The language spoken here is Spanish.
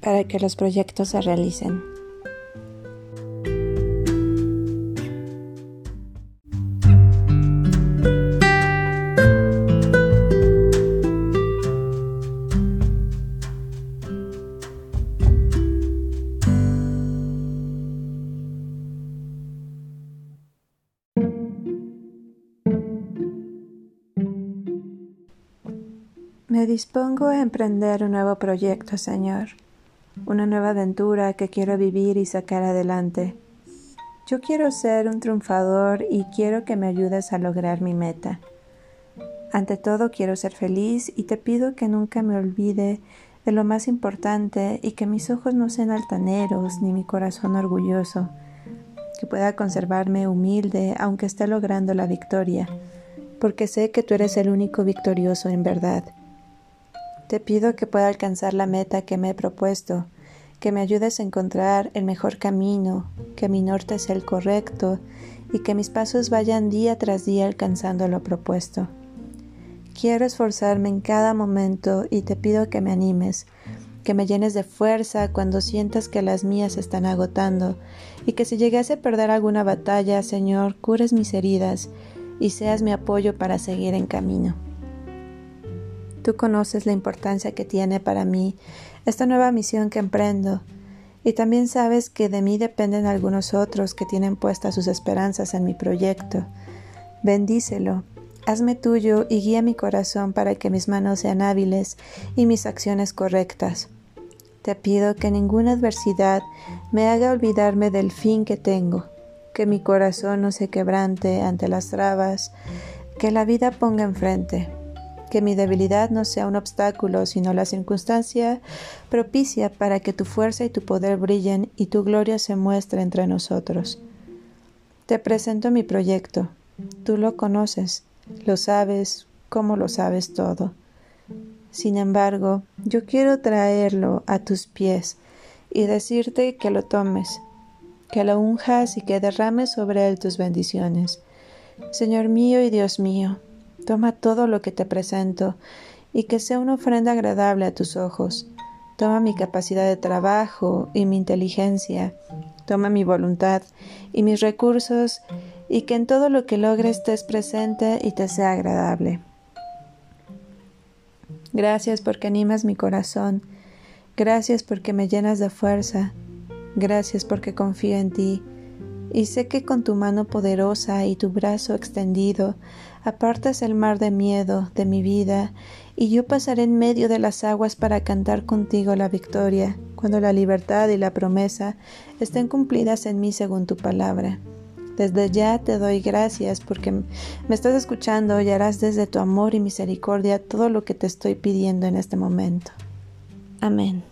Para que los proyectos se realicen. Me dispongo a emprender un nuevo proyecto, Señor, una nueva aventura que quiero vivir y sacar adelante. Yo quiero ser un triunfador y quiero que me ayudes a lograr mi meta. Ante todo quiero ser feliz y te pido que nunca me olvide de lo más importante y que mis ojos no sean altaneros ni mi corazón orgulloso, que pueda conservarme humilde aunque esté logrando la victoria, porque sé que tú eres el único victorioso en verdad. Te pido que pueda alcanzar la meta que me he propuesto, que me ayudes a encontrar el mejor camino, que mi norte sea el correcto y que mis pasos vayan día tras día alcanzando lo propuesto. Quiero esforzarme en cada momento y te pido que me animes, que me llenes de fuerza cuando sientas que las mías se están agotando y que si llegase a perder alguna batalla, Señor, cures mis heridas y seas mi apoyo para seguir en camino. Tú conoces la importancia que tiene para mí esta nueva misión que emprendo, y también sabes que de mí dependen algunos otros que tienen puestas sus esperanzas en mi proyecto. Bendícelo, hazme tuyo y guía mi corazón para que mis manos sean hábiles y mis acciones correctas. Te pido que ninguna adversidad me haga olvidarme del fin que tengo, que mi corazón no se quebrante ante las trabas que la vida ponga enfrente que mi debilidad no sea un obstáculo, sino la circunstancia propicia para que tu fuerza y tu poder brillen y tu gloria se muestre entre nosotros. Te presento mi proyecto. Tú lo conoces, lo sabes, como lo sabes todo. Sin embargo, yo quiero traerlo a tus pies y decirte que lo tomes, que lo unjas y que derrames sobre él tus bendiciones. Señor mío y Dios mío, Toma todo lo que te presento y que sea una ofrenda agradable a tus ojos. Toma mi capacidad de trabajo y mi inteligencia. Toma mi voluntad y mis recursos y que en todo lo que logres estés presente y te sea agradable. Gracias porque animas mi corazón. Gracias porque me llenas de fuerza. Gracias porque confío en ti y sé que con tu mano poderosa y tu brazo extendido apartas el mar de miedo de mi vida, y yo pasaré en medio de las aguas para cantar contigo la victoria, cuando la libertad y la promesa estén cumplidas en mí según tu palabra. Desde ya te doy gracias porque me estás escuchando y harás desde tu amor y misericordia todo lo que te estoy pidiendo en este momento. Amén.